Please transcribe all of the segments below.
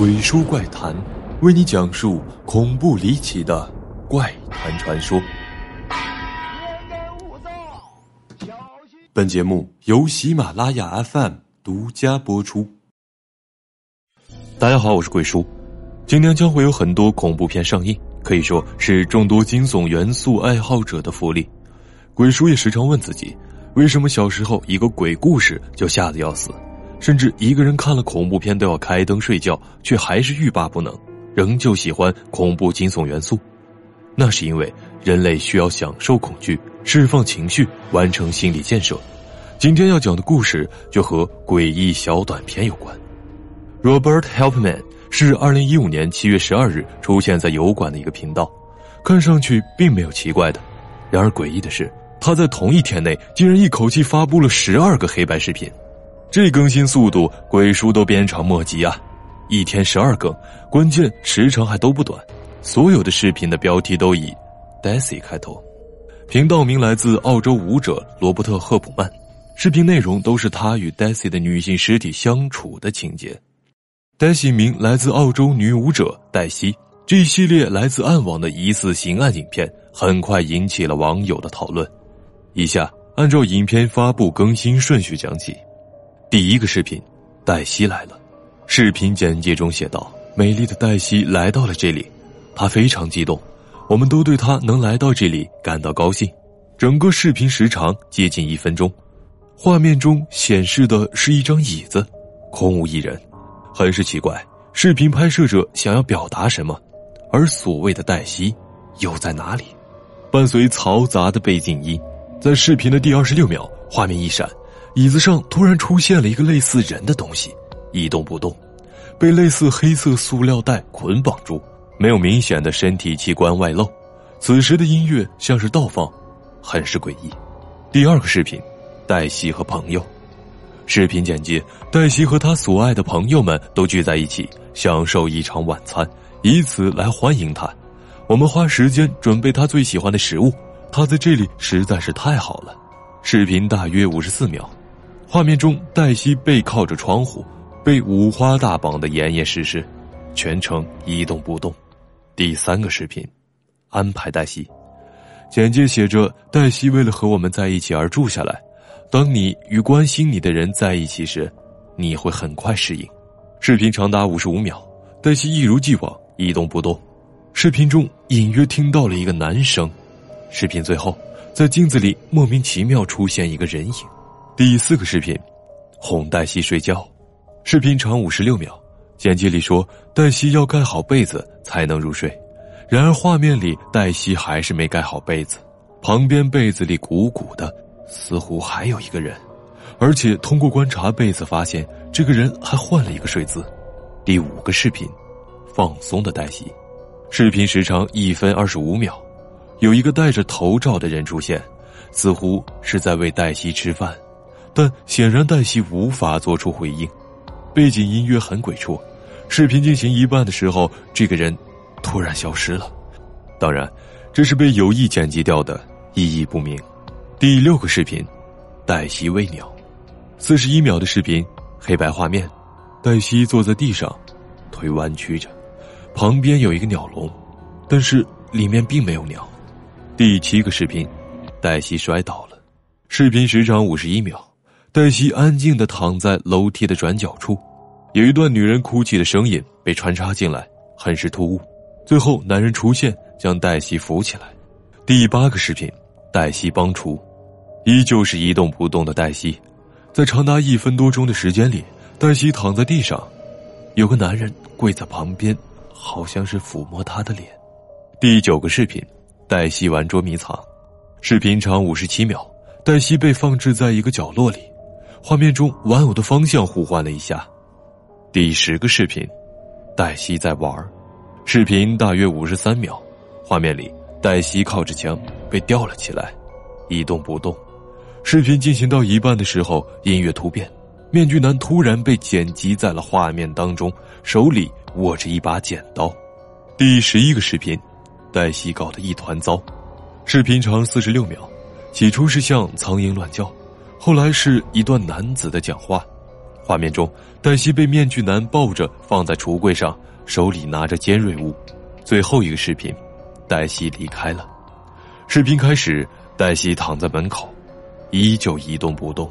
鬼叔怪谈，为你讲述恐怖离奇的怪谈传说。本节目由喜马拉雅 FM 独家播出。大家好，我是鬼叔。今年将会有很多恐怖片上映，可以说是众多惊悚元素爱好者的福利。鬼叔也时常问自己，为什么小时候一个鬼故事就吓得要死？甚至一个人看了恐怖片都要开灯睡觉，却还是欲罢不能，仍旧喜欢恐怖惊悚元素。那是因为人类需要享受恐惧，释放情绪，完成心理建设。今天要讲的故事就和诡异小短片有关。Robert Helpman 是二零一五年七月十二日出现在油管的一个频道，看上去并没有奇怪的。然而诡异的是，他在同一天内竟然一口气发布了十二个黑白视频。这更新速度，鬼叔都鞭长莫及啊！一天十二更，关键时长还都不短。所有的视频的标题都以 “Daisy” 开头。频道名来自澳洲舞者罗伯特·赫普曼。视频内容都是他与 Daisy 的女性尸体相处的情节。Daisy 名来自澳洲女舞者黛西。这一系列来自暗网的疑似刑案影片，很快引起了网友的讨论。以下按照影片发布更新顺序讲起。第一个视频，黛西来了。视频简介中写道：“美丽的黛西来到了这里，她非常激动，我们都对她能来到这里感到高兴。”整个视频时长接近一分钟，画面中显示的是一张椅子，空无一人。很是奇怪，视频拍摄者想要表达什么？而所谓的黛西又在哪里？伴随嘈杂的背景音，在视频的第二十六秒，画面一闪。椅子上突然出现了一个类似人的东西，一动不动，被类似黑色塑料袋捆绑住，没有明显的身体器官外露。此时的音乐像是倒放，很是诡异。第二个视频，黛西和朋友。视频简介：黛西和她所爱的朋友们都聚在一起，享受一场晚餐，以此来欢迎她。我们花时间准备她最喜欢的食物，她在这里实在是太好了。视频大约五十四秒。画面中，黛西背靠着窗户，被五花大绑的严严实实，全程一动不动。第三个视频，安排黛西。简介写着：黛西为了和我们在一起而住下来。当你与关心你的人在一起时，你会很快适应。视频长达五十五秒，黛西一如既往一动不动。视频中隐约听到了一个男声。视频最后，在镜子里莫名其妙出现一个人影。第四个视频，哄黛西睡觉，视频长五十六秒，简介里说黛西要盖好被子才能入睡，然而画面里黛西还是没盖好被子，旁边被子里鼓鼓的，似乎还有一个人，而且通过观察被子发现这个人还换了一个睡姿。第五个视频，放松的黛西，视频时长一分二十五秒，有一个戴着头罩的人出现，似乎是在喂黛西吃饭。但显然黛西无法做出回应，背景音乐很鬼畜。视频进行一半的时候，这个人突然消失了。当然，这是被有意剪辑掉的，意义不明。第六个视频，黛西喂鸟，四十一秒的视频，黑白画面，黛西坐在地上，腿弯曲着，旁边有一个鸟笼，但是里面并没有鸟。第七个视频，黛西摔倒了，视频时长五十一秒。黛西安静的躺在楼梯的转角处，有一段女人哭泣的声音被穿插进来，很是突兀。最后，男人出现，将黛西扶起来。第八个视频，黛西帮厨，依旧是一动不动的黛西。在长达一分多钟的时间里，黛西躺在地上，有个男人跪在旁边，好像是抚摸她的脸。第九个视频，黛西玩捉迷藏，视频长五十七秒，黛西被放置在一个角落里。画面中玩偶的方向互换了一下。第十个视频，黛西在玩视频大约五十三秒，画面里黛西靠着墙被吊了起来，一动不动。视频进行到一半的时候，音乐突变，面具男突然被剪辑在了画面当中，手里握着一把剪刀。第十一个视频，黛西搞得一团糟。视频长四十六秒，起初是像苍蝇乱叫。后来是一段男子的讲话，画面中，黛西被面具男抱着放在橱柜上，手里拿着尖锐物。最后一个视频，黛西离开了。视频开始，黛西躺在门口，依旧一动不动。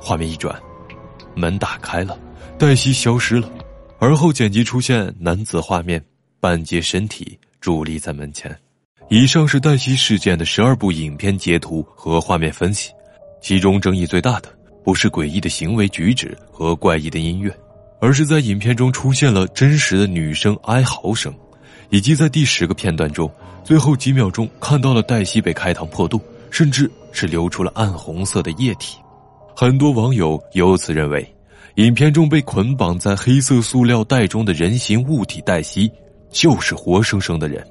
画面一转，门打开了，黛西消失了。而后剪辑出现男子画面，半截身体伫立在门前。以上是黛西事件的十二部影片截图和画面分析，其中争议最大的不是诡异的行为举止和怪异的音乐，而是在影片中出现了真实的女声哀嚎声，以及在第十个片段中最后几秒钟看到了黛西被开膛破肚，甚至是流出了暗红色的液体。很多网友由此认为。影片中被捆绑在黑色塑料袋中的人形物体黛西，就是活生生的人。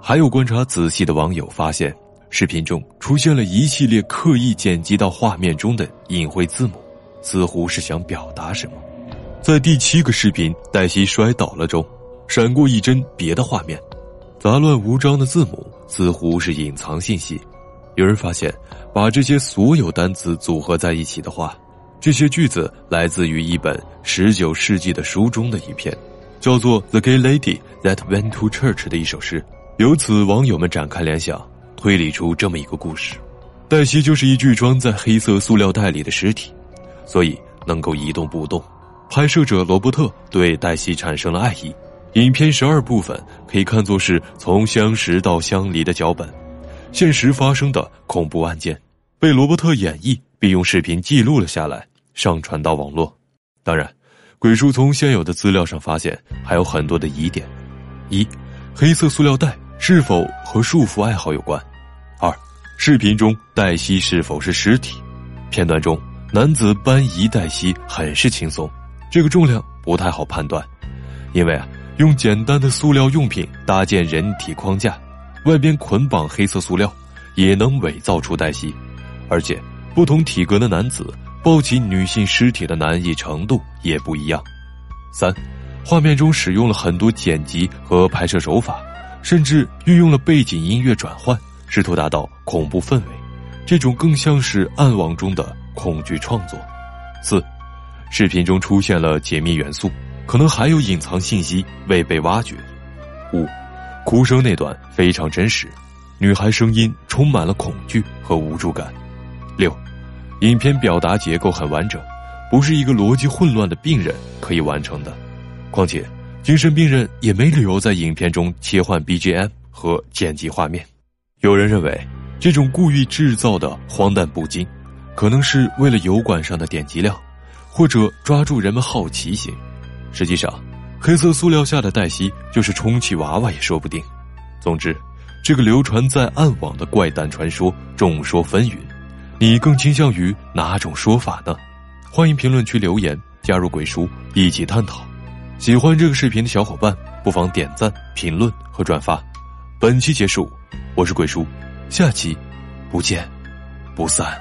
还有观察仔细的网友发现，视频中出现了一系列刻意剪辑到画面中的隐晦字母，似乎是想表达什么。在第七个视频黛西摔倒了中，闪过一帧别的画面，杂乱无章的字母似乎是隐藏信息。有人发现，把这些所有单词组合在一起的话。这些句子来自于一本十九世纪的书中的一篇，叫做《The Gay Lady That Went to Church》的一首诗。由此，网友们展开联想，推理出这么一个故事：黛西就是一具装在黑色塑料袋里的尸体，所以能够一动不动。拍摄者罗伯特对黛西产生了爱意。影片十二部分可以看作是从相识到相离的脚本，现实发生的恐怖案件被罗伯特演绎，并用视频记录了下来。上传到网络，当然，鬼叔从现有的资料上发现还有很多的疑点：一，黑色塑料袋是否和束缚爱好有关；视频中黛西是否是尸体？片段中男子搬移黛西很是轻松，这个重量不太好判断，因为啊，用简单的塑料用品搭建人体框架，外边捆绑黑色塑料，也能伪造出黛西，而且不同体格的男子。抱起女性尸体的难易程度也不一样。三，画面中使用了很多剪辑和拍摄手法，甚至运用了背景音乐转换，试图达到恐怖氛围。这种更像是暗网中的恐惧创作。四，视频中出现了解密元素，可能还有隐藏信息未被挖掘。五，哭声那段非常真实，女孩声音充满了恐惧和无助感。六。影片表达结构很完整，不是一个逻辑混乱的病人可以完成的。况且，精神病人也没理由在影片中切换 BGM 和剪辑画面。有人认为，这种故意制造的荒诞不经，可能是为了油管上的点击量，或者抓住人们好奇心。实际上，黑色塑料下的黛西就是充气娃娃也说不定。总之，这个流传在暗网的怪诞传说众说纷纭。你更倾向于哪种说法呢？欢迎评论区留言，加入鬼叔一起探讨。喜欢这个视频的小伙伴，不妨点赞、评论和转发。本期结束，我是鬼叔，下期不见不散。